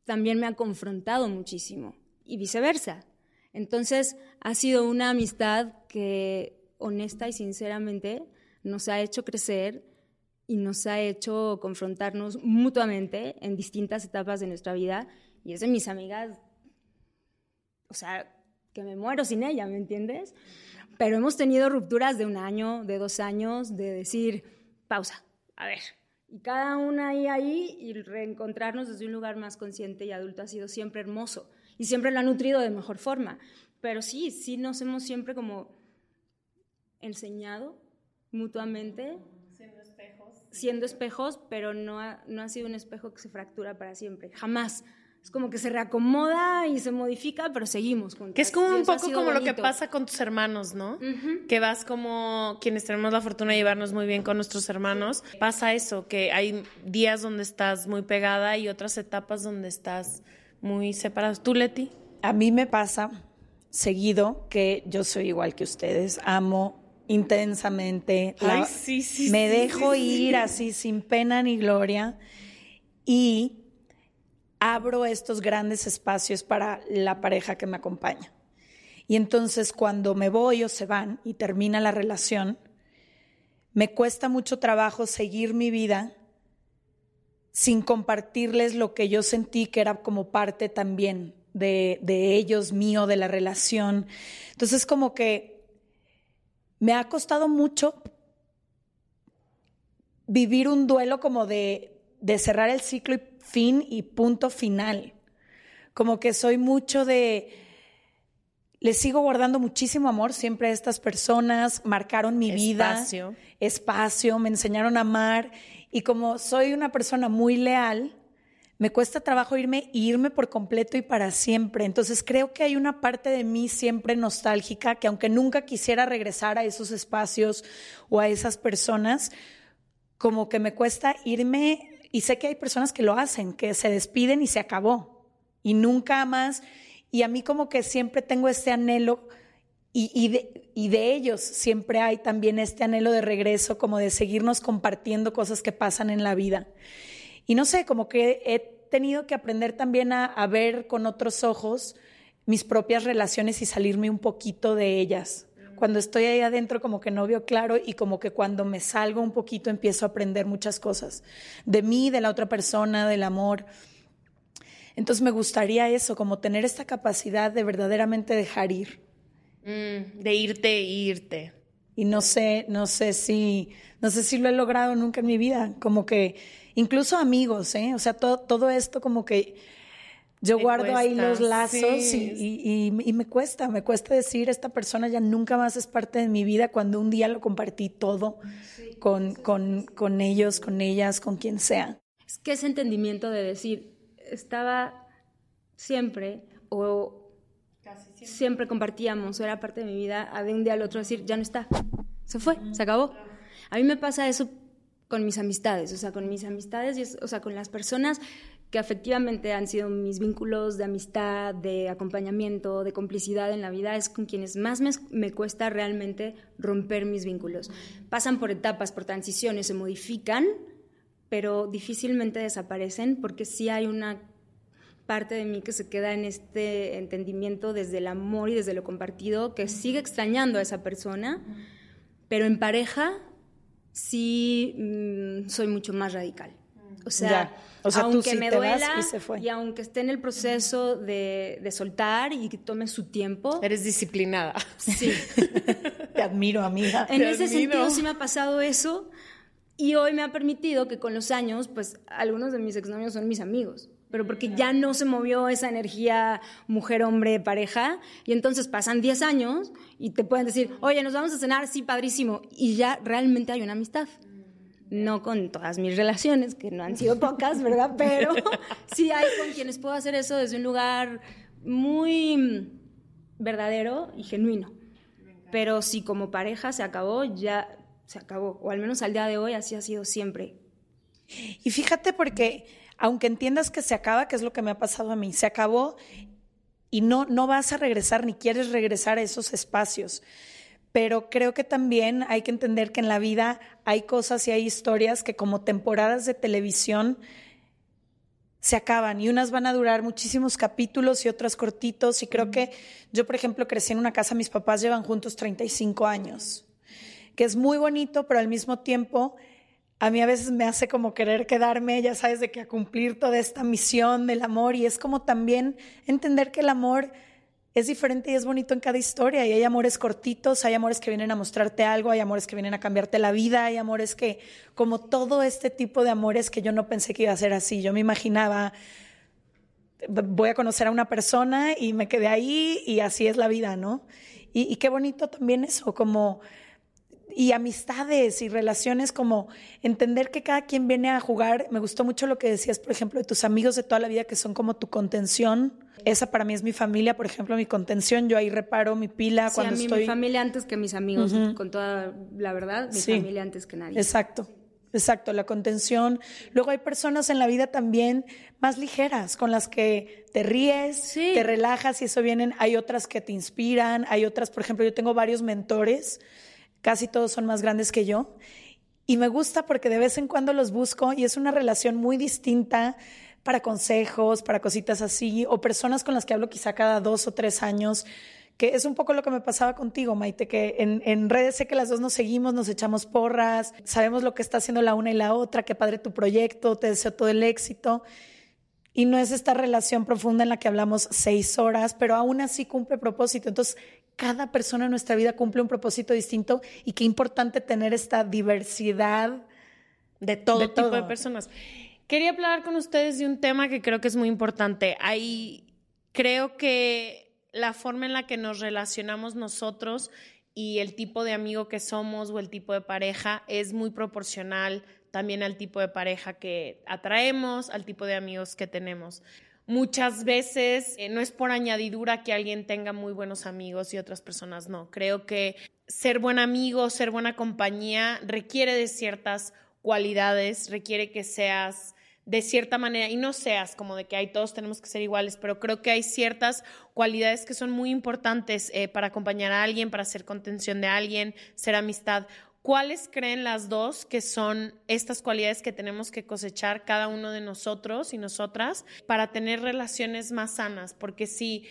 también me ha confrontado muchísimo y viceversa. Entonces ha sido una amistad que honesta y sinceramente nos ha hecho crecer y nos ha hecho confrontarnos mutuamente en distintas etapas de nuestra vida. Y es de mis amigas, o sea, que me muero sin ella, ¿me entiendes? Pero hemos tenido rupturas de un año, de dos años, de decir, pausa, a ver. Y cada una ahí, ahí, y reencontrarnos desde un lugar más consciente y adulto ha sido siempre hermoso. Y siempre lo ha nutrido de mejor forma. Pero sí, sí nos hemos siempre como enseñado mutuamente. Siendo espejos. Siendo espejos, pero no no ha sido un espejo que se fractura para siempre. Jamás es como que se reacomoda y se modifica, pero seguimos juntos. Que es como un poco como lo que pasa con tus hermanos, ¿no? Que vas como quienes tenemos la fortuna de llevarnos muy bien con nuestros hermanos. Pasa eso, que hay días donde estás muy pegada y otras etapas donde estás muy separados. ¿Tú, Leti? A mí me pasa seguido que yo soy igual que ustedes. Amo intensamente. Ay, sí, sí, me dejo ir así sin pena ni gloria. Y abro estos grandes espacios para la pareja que me acompaña. Y entonces cuando me voy o se van y termina la relación, me cuesta mucho trabajo seguir mi vida sin compartirles lo que yo sentí que era como parte también de, de ellos, mío, de la relación. Entonces como que me ha costado mucho vivir un duelo como de, de cerrar el ciclo y fin y punto final. Como que soy mucho de... Les sigo guardando muchísimo amor siempre a estas personas, marcaron mi espacio. vida, espacio, me enseñaron a amar y como soy una persona muy leal, me cuesta trabajo irme irme por completo y para siempre. Entonces creo que hay una parte de mí siempre nostálgica que aunque nunca quisiera regresar a esos espacios o a esas personas, como que me cuesta irme y sé que hay personas que lo hacen, que se despiden y se acabó. Y nunca más. Y a mí como que siempre tengo este anhelo y, y, de, y, de, ellos siempre hay también este anhelo de regreso, como de seguirnos compartiendo cosas que pasan en la vida. Y no sé, como que he tenido que aprender también a, a ver con otros ojos mis propias relaciones y salirme un poquito de ellas cuando estoy ahí adentro como que no veo claro y como que cuando me salgo un poquito empiezo a aprender muchas cosas de mí, de la otra persona, del amor. Entonces me gustaría eso, como tener esta capacidad de verdaderamente dejar ir. Mm, de irte e irte. Y no sé, no sé si, no sé si lo he logrado nunca en mi vida, como que incluso amigos, ¿eh? O sea, todo, todo esto como que yo guardo ahí los lazos y, me cuesta, me cuesta decir, esta persona ya nunca más es parte de mi vida cuando un día lo compartí todo con, con, con, ellos, con ellas, con quien sea. Es que ese entendimiento de decir, estaba siempre o siempre. compartíamos, era parte de mi vida, a de un día al otro decir, ya no está, se fue, se acabó. A mí me pasa eso con mis amistades, o sea, con mis amistades, y o sea, con las personas que efectivamente han sido mis vínculos de amistad, de acompañamiento, de complicidad en la vida, es con quienes más me, cuesta realmente romper mis vínculos. Pasan por etapas, por transiciones, se modifican, pero difícilmente desaparecen porque sí hay una parte de mí que se queda en este entendimiento desde el amor y desde lo compartido, que sigue extrañando a esa persona, pero en pareja sí mm, soy mucho más radical. O sea, Ya. O sea, aunque sí me duela y se fue. y aunque esté en el proceso de, de soltar y que tome su tiempo, Eres disciplinada. sí. Te admiro, amiga. En Te ese admiro. sentido sí me ha pasado eso y hoy me ha permitido que con los años, pues algunos de mis exnovios son mis amigos, pero porque ya no se movió esa energía mujer-hombre pareja y entonces pasan 10 años y te pueden decir, oye, nos vamos a cenar, sí, padrísimo, y ya realmente hay una amistad. No con todas mis relaciones, que no han sido pocas, ¿verdad? Pero sí hay con quienes puedo hacer eso desde un lugar muy mm, verdadero y genuino. Pero si como pareja se acabó, ya se acabó. O al menos al día de hoy así ha sido siempre. Y fíjate porque aunque entiendas que se acaba, que es lo que me ha pasado a mí, se acabó y no, no vas a regresar ni quieres regresar a esos espacios. Pero creo que también hay que entender que en la vida hay cosas y hay historias que como temporadas de televisión se acaban y unas van a durar muchísimos capítulos y otras cortitos. Y creo que yo, por ejemplo, crecí en una casa, mis papás llevan juntos 35 años, que es muy bonito, pero al mismo tiempo a mí a veces me hace como querer quedarme, ya sabes, de que a cumplir toda esta misión del amor y es como también entender que el amor es diferente y es bonito en cada historia y hay amores cortitos, hay amores que vienen a mostrarte algo, hay amores que vienen a cambiarte la vida, hay amores que, como todo este tipo de amores que yo no pensé que iba a ser así, yo me imaginaba, voy a conocer a una persona y me quedé ahí y así es la vida, ¿no? Y, y qué bonito también eso, como y amistades y relaciones como entender que cada quien viene a jugar. Me gustó mucho lo que decías, por ejemplo, de tus amigos de toda la vida que son como tu contención. Esa para mí es mi familia, por ejemplo, mi contención. Yo ahí reparo mi pila Sí, cuando a mí estoy. mi familia antes que mis amigos, con toda la verdad, mi Sí. familia antes que nadie. Exacto, exacto, la contención. Luego hay personas en la vida también más ligeras, con las que te ríes, Sí. te relajas y eso vienen. Hay otras que te inspiran, hay otras, por ejemplo, yo tengo varios mentores, casi todos son más grandes que yo. Y me gusta porque de vez en cuando los busco y es una relación muy distinta para consejos, para cositas así, o personas con las que hablo quizá cada dos o tres años, que es un poco lo que me pasaba contigo, Maite, que en, en redes sé que las dos nos seguimos, nos echamos porras, sabemos lo que está haciendo la una y la otra, qué padre tu proyecto, te deseo todo el éxito. Y no es esta relación profunda en la que hablamos seis horas, pero aún así cumple propósito. Entonces, cada persona en nuestra vida cumple un propósito distinto y qué importante tener esta diversidad de todo De tipo de personas. Quería hablar con ustedes de un tema que creo que es muy importante. Hay, creo que la forma en la que nos relacionamos nosotros y el tipo de amigo que somos o el tipo de pareja es muy proporcional también al tipo de pareja que atraemos, al tipo de amigos que tenemos. Muchas veces eh, no es por añadidura que alguien tenga muy buenos amigos y otras personas no. Creo que ser buen amigo, ser buena compañía requiere de ciertas cualidades, requiere que seas de cierta manera, y no seas como de que hay todos tenemos que ser iguales, pero creo que hay ciertas cualidades que son muy importantes eh, para acompañar a alguien, para hacer contención de alguien, ser amistad. ¿Cuáles creen las dos que son estas cualidades que tenemos que cosechar cada uno de nosotros y nosotras para tener relaciones más sanas? Porque si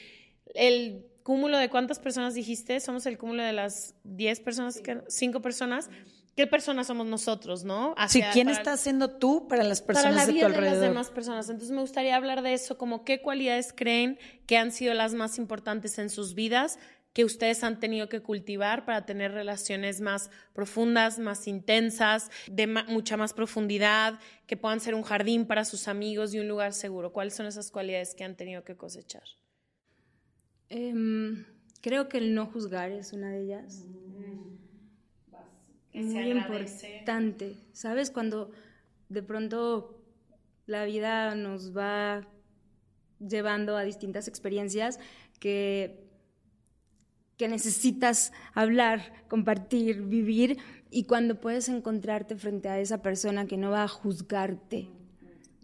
el cúmulo de cuántas personas dijiste, somos el cúmulo de las 10 personas, que, 5 personas, ¿qué personas somos nosotros, no? Sí, ¿quién para- estás siendo tú para las para personas la de tu vida de las alrededor? demás personas. Entonces me gustaría hablar de eso, como qué cualidades creen que han sido las más importantes en sus vidas que ustedes han tenido que cultivar para tener relaciones más profundas, más intensas, de ma- mucha más profundidad, que puedan ser un jardín para sus amigos y un lugar seguro. ¿Cuáles son esas cualidades que han tenido que cosechar? Em, creo que el no juzgar es una de ellas. Que se Muy importante. ¿Sabes? Cuando de pronto la vida nos va llevando a distintas experiencias que, que necesitas hablar, compartir, vivir, y cuando puedes encontrarte frente a esa persona que no va a juzgarte,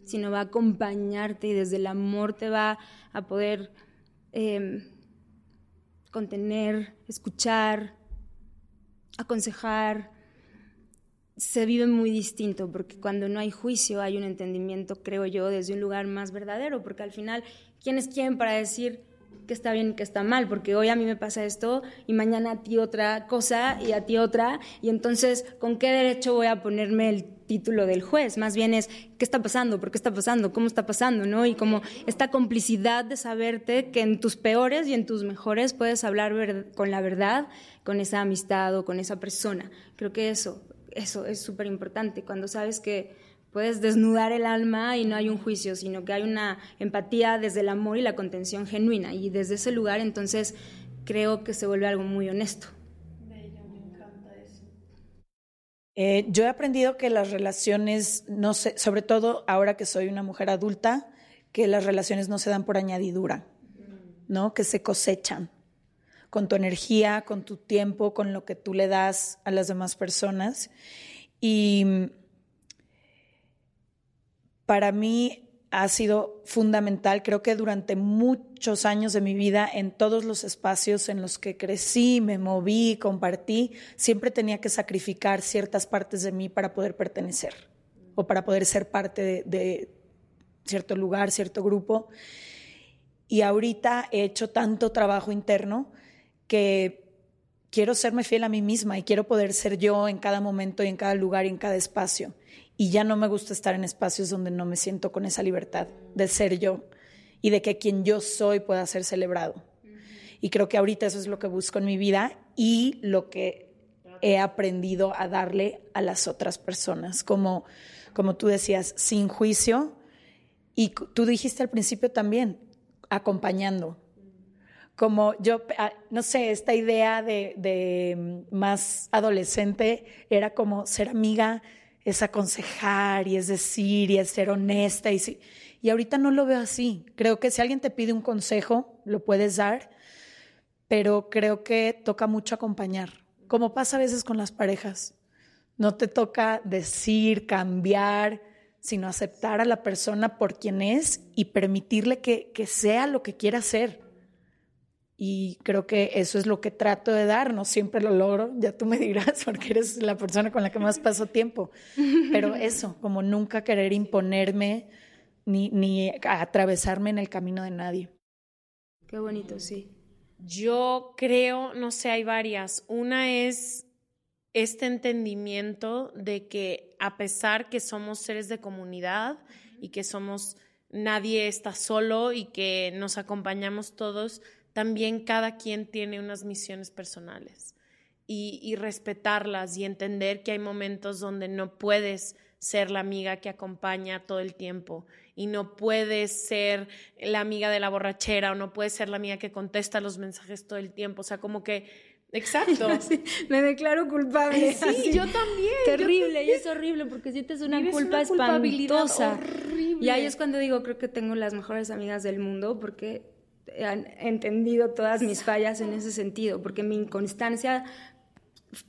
sino va a acompañarte y desde el amor te va a poder em, contener, escuchar, aconsejar, se vive muy distinto, porque cuando no hay juicio hay un entendimiento, creo yo, desde un lugar más verdadero, porque al final, ¿quién es quién para decir qué está bien y qué está mal, porque hoy a mí me pasa esto y mañana a ti otra cosa y a ti otra, y entonces, ¿con qué derecho voy a ponerme el título del juez? Más bien es, ¿qué está pasando? ¿Por qué está pasando? ¿Cómo está pasando? ¿No? Y como esta complicidad de saberte que en tus peores y en tus mejores puedes hablar con la verdad, con esa amistad o con esa persona. Creo que eso, eso es súper importante, cuando sabes que puedes desnudar el alma y no hay un juicio, sino que hay una empatía desde el amor y la contención genuina. Y desde ese lugar entonces creo que se vuelve algo muy honesto. Eh, yo he aprendido que las relaciones, no sé, sobre todo ahora que soy una mujer adulta, que las relaciones no se dan por añadidura, ¿no? Que se cosechan con tu energía, con tu tiempo, con lo que tú le das a las demás personas. Y para mí ha sido fundamental. Creo que durante muchos años de mi vida, en todos los espacios en los que crecí, me moví, compartí, siempre tenía que sacrificar ciertas partes de mí para poder pertenecer o para poder ser parte de, cierto lugar, cierto grupo. Y ahorita he hecho tanto trabajo interno que quiero serme fiel a mí misma y quiero poder ser yo en cada momento y en cada lugar y en cada espacio y ya no me gusta estar en espacios donde no me siento con esa libertad de ser yo y de que quien yo soy pueda ser celebrado. Y creo que ahorita eso es lo que busco en mi vida y lo que he aprendido a darle a las otras personas, como, como tú decías, sin juicio. Y tú dijiste al principio también, acompañando. Como yo, ah, no sé, esta idea de, de más adolescente era como ser amiga, es aconsejar y es decir y es ser honesta. Y, y ahorita no lo veo así. Creo que si alguien te pide un consejo, lo puedes dar, pero creo que toca mucho acompañar, como pasa a veces con las parejas. No te toca decir, cambiar, sino aceptar a la persona por quien es y permitirle que, que sea lo que quiera ser. Y creo que eso es lo que trato de dar, no siempre lo logro, ya tú me dirás, porque eres la persona con la que más paso tiempo. Pero eso, como nunca querer imponerme ni, ni atravesarme en el camino de nadie. Qué bonito, sí. Yo creo, no sé, hay varias. Una es este entendimiento de que a pesar que somos seres de comunidad y que somos, nadie está solo y que nos acompañamos todos, también cada quien tiene unas misiones personales y, respetarlas y entender que hay momentos donde no puedes ser la amiga que acompaña todo el tiempo y no puedes ser la amiga de la borrachera o no puedes ser la amiga que contesta los mensajes todo el tiempo. O sea, como que Exacto. me declaro culpable. Sí, yo también. Terrible, y es horrible porque sientes una culpa espantosa. Y ahí es cuando digo, creo que tengo las mejores amigas del mundo porque han entendido todas mis fallas en ese sentido, porque mi inconstancia,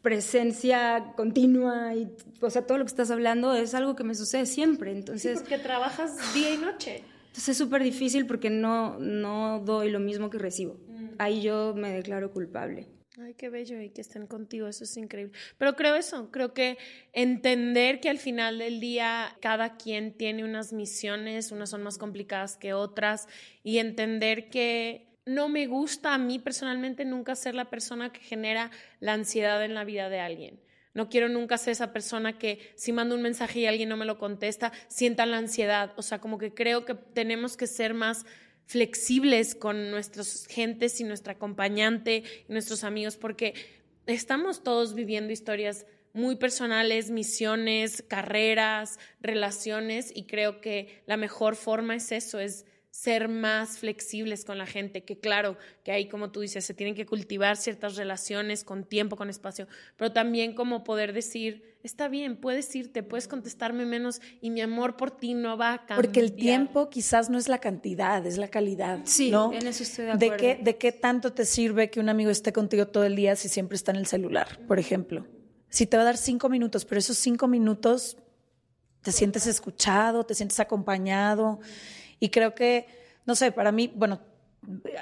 presencia continua y, o sea, todo lo que estás hablando es algo que me sucede siempre. Entonces, sí, porque trabajas día y noche. Entonces es súper difícil porque no, no doy lo mismo que recibo. Mm. Ahí yo me declaro culpable. Ay, qué bello y que estén contigo, eso es increíble. Pero creo eso, creo que entender que al final del día cada quien tiene unas misiones, unas son más complicadas que otras, y entender que no me gusta a mí personalmente nunca ser la persona que genera la ansiedad en la vida de alguien. No quiero nunca ser esa persona que si mando un mensaje y alguien no me lo contesta, sienta la ansiedad. O sea, como que creo que tenemos que ser más flexibles con nuestras gentes y nuestra acompañante y nuestros amigos, porque estamos todos viviendo historias muy personales, misiones, carreras, relaciones, y creo que la mejor forma es eso, es ser más flexibles con la gente, que claro, que ahí como tú dices, se tienen que cultivar ciertas relaciones con tiempo, con espacio, pero también como poder decir, está bien, puedes irte, puedes contestarme menos y mi amor por ti no va a cambiar. Porque el tiempo quizás no es la cantidad, es la calidad. Sí, ¿no? en eso estoy de acuerdo. ¿De qué, ¿De qué tanto te sirve que un amigo esté contigo todo el día si siempre está en el celular, por ejemplo? Si te va a dar cinco minutos, pero esos cinco minutos te sientes escuchado, te sientes acompañado. Y creo que, no sé, para mí, bueno,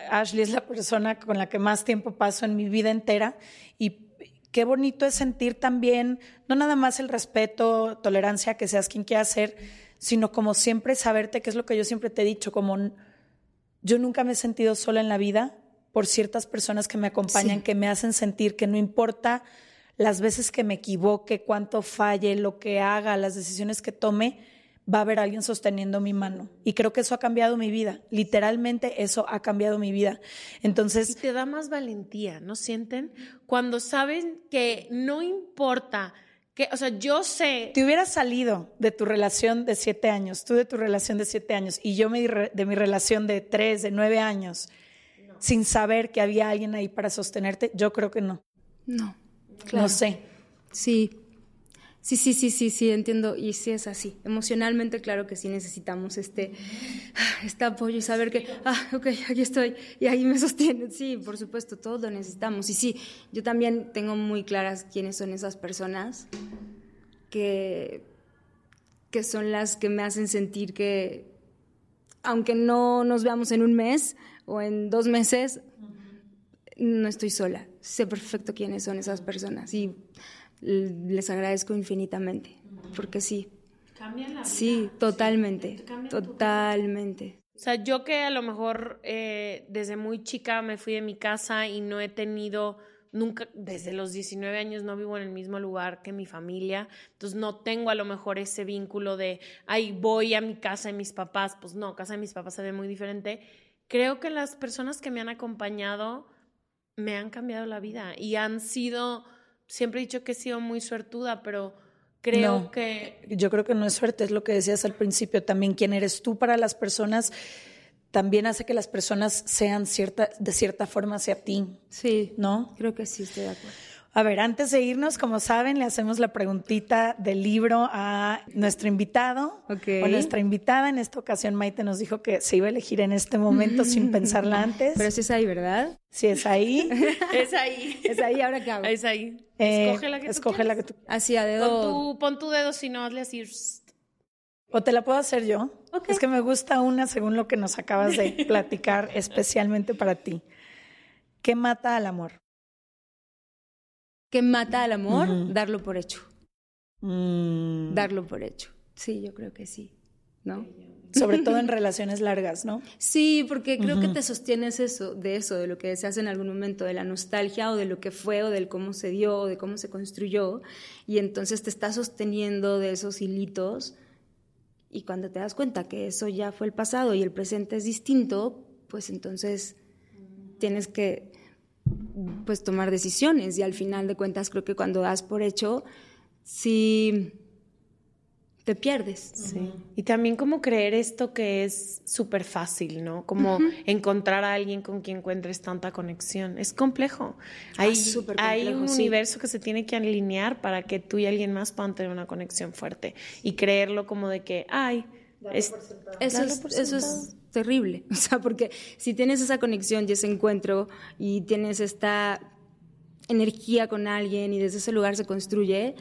Ashley es la persona con la que más tiempo paso en mi vida entera y qué bonito es sentir también, no nada más el respeto, tolerancia, que seas quien quiera ser, sino como siempre saberte, que es lo que yo siempre te he dicho, como yo nunca me he sentido sola en la vida por ciertas personas que me acompañan, que me hacen sentir que no importa las veces que me equivoque, cuánto falle, lo que haga, las decisiones que tome, va a haber alguien sosteniendo mi mano. Y creo que eso ha cambiado mi vida. Literalmente eso ha cambiado mi vida. Entonces... Y te da más valentía, ¿no sienten? Cuando saben que no importa que, o sea, yo sé. Te hubieras salido de tu relación de siete años, tú de tu relación de siete años y yo de mi relación de tres, de nueve años, sin saber que había alguien ahí para sostenerte, yo creo que no. No, No sé. Sí, Sí, sí, sí, sí, sí, entiendo. Y sí es así. Emocionalmente, claro que sí necesitamos este, este apoyo y saber que, ah, ok, aquí estoy y ahí me sostienen. Sí, por supuesto, todos lo necesitamos. Y sí, yo también tengo muy claras quiénes son esas personas que, que son las que me hacen sentir que, aunque no nos veamos en un mes o en dos meses, no estoy sola. Sé perfecto quiénes son esas personas. Y les agradezco infinitamente, porque sí. Cambian la Sí, totalmente, totalmente. O sea, yo que a lo mejor eh, desde muy chica me fui de mi casa y no he tenido nunca, desde los 19 años no vivo en el mismo lugar que mi familia, entonces no tengo a lo mejor ese vínculo de, ay, voy a mi casa de mis papás, pues no, casa de mis papás se ve muy diferente. Creo que las personas que me han acompañado me han cambiado la vida y han sido siempre he dicho que he sido muy suertuda, pero creo que... Yo creo que no es suerte, es lo que decías al principio, también quién eres tú para las personas también hace que las personas sean cierta, de cierta forma hacia ti. Sí, ¿no? Creo que sí, estoy de acuerdo. A ver, antes de irnos, como saben, le hacemos la preguntita del libro a nuestro invitado o nuestra invitada. En esta ocasión, Maite nos dijo que se iba a elegir en este momento sin pensarla antes. Pero si es ahí, ¿verdad? Sí, es ahí. es ahí. Es ahí, ¿ahora qué hago? Es ahí. Eh, escoge la que escoge la que tú Así a dedo. Pon tu, pon tu dedo, si no, hazle así. ¿O te la puedo hacer yo? Es que me gusta una según lo que nos acabas de platicar especialmente para ti. ¿Qué mata al amor? ¿Qué mata al amor? Darlo por hecho. Mm. Darlo por hecho. Sí, yo creo que sí. ¿No? Sobre todo en relaciones largas, ¿no? Sí, porque creo que te sostienes eso, de eso, de lo que se hace en algún momento, de la nostalgia o de lo que fue o del cómo se dio o de cómo se construyó. Y entonces te estás sosteniendo de esos hilitos. Y cuando te das cuenta que eso ya fue el pasado y el presente es distinto, pues entonces tienes que pues tomar decisiones y al final de cuentas creo que cuando das por hecho sí te pierdes. Sí. Y también como creer esto que es súper fácil, ¿no? Como encontrar a alguien con quien encuentres tanta conexión. Es complejo. Ah, Hay, complejo, hay un sí. universo que se tiene que alinear para que tú y alguien más puedan tener una conexión fuerte. Y creerlo como de que, ay, es, Eso es, eso terrible, o sea, porque si tienes esa conexión y ese encuentro y tienes esta energía con alguien y desde ese lugar se construye,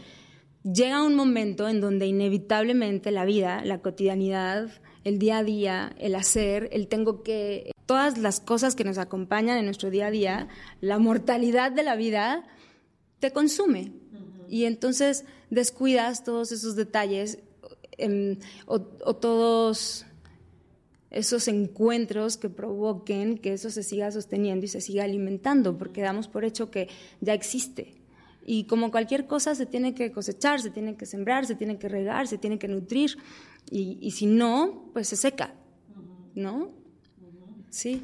llega un momento en donde inevitablemente la vida, la cotidianidad, el día a día, el hacer, el tengo que, todas las cosas que nos acompañan en nuestro día a día, la mortalidad de la vida, te consume. Y entonces descuidas todos esos detalles em, o, o todos esos encuentros que provoquen que eso se siga sosteniendo y se siga alimentando, porque damos por hecho que ya existe. Y como cualquier cosa se tiene que cosechar, se tiene que sembrar, se tiene que regar, se tiene que nutrir. Y, y si no, pues se seca, ¿no? Sí.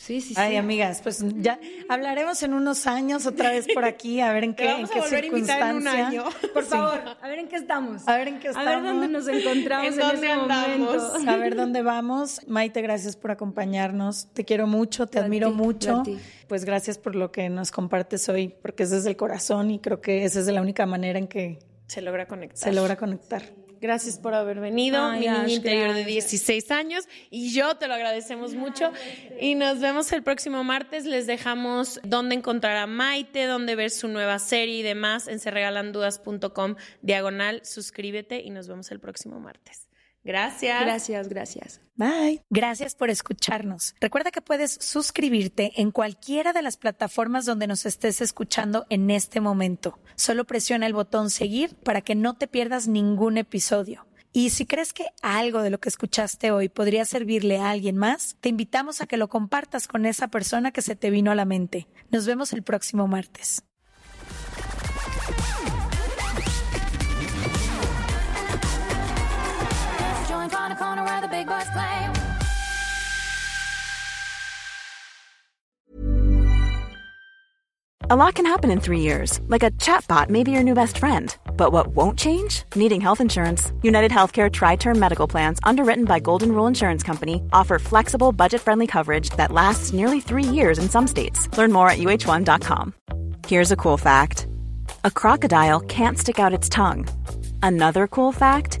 Sí, sí, Ay, sí. amigas, pues ya hablaremos en unos años otra vez por aquí, a ver en qué, en a qué a en un circunstancia. año. Por Sí. favor, a ver en qué estamos. A ver en qué A estamos. ver dónde nos encontramos ¿En en, dónde andamos? momento. A ver dónde vamos. Maite, gracias por acompañarnos. Te quiero mucho, te A admiro ti, mucho. a. Pues gracias por lo que nos compartes hoy, porque es desde el corazón y creo que esa es la única manera en que Se logra conectar. se logra conectar. Gracias por haber venido, Ay, mi niña interior de gracias. 16 años. Y yo te lo agradecemos mucho. Y nos vemos el próximo martes. Les dejamos dónde encontrar a Maite, dónde ver su nueva serie y demás en serregalandudas.com diagonal. Suscríbete y nos vemos el próximo martes. Gracias. Gracias, gracias. Bye. Gracias por escucharnos. Recuerda que puedes suscribirte en cualquiera de las plataformas donde nos estés escuchando en este momento. Solo presiona el botón seguir para que no te pierdas ningún episodio. Y si crees que algo de lo que escuchaste hoy podría servirle a alguien más, te invitamos a que lo compartas con esa persona que se te vino a la mente. Nos vemos el próximo martes. A lot can happen in three years, like a chatbot may be your new best friend. But what won't change? Needing health insurance. United Healthcare Tri Term Medical Plans, underwritten by Golden Rule Insurance Company, offer flexible, budget friendly coverage that lasts nearly three years in some states. Learn more at uh1.com. Here's a cool fact a crocodile can't stick out its tongue. Another cool fact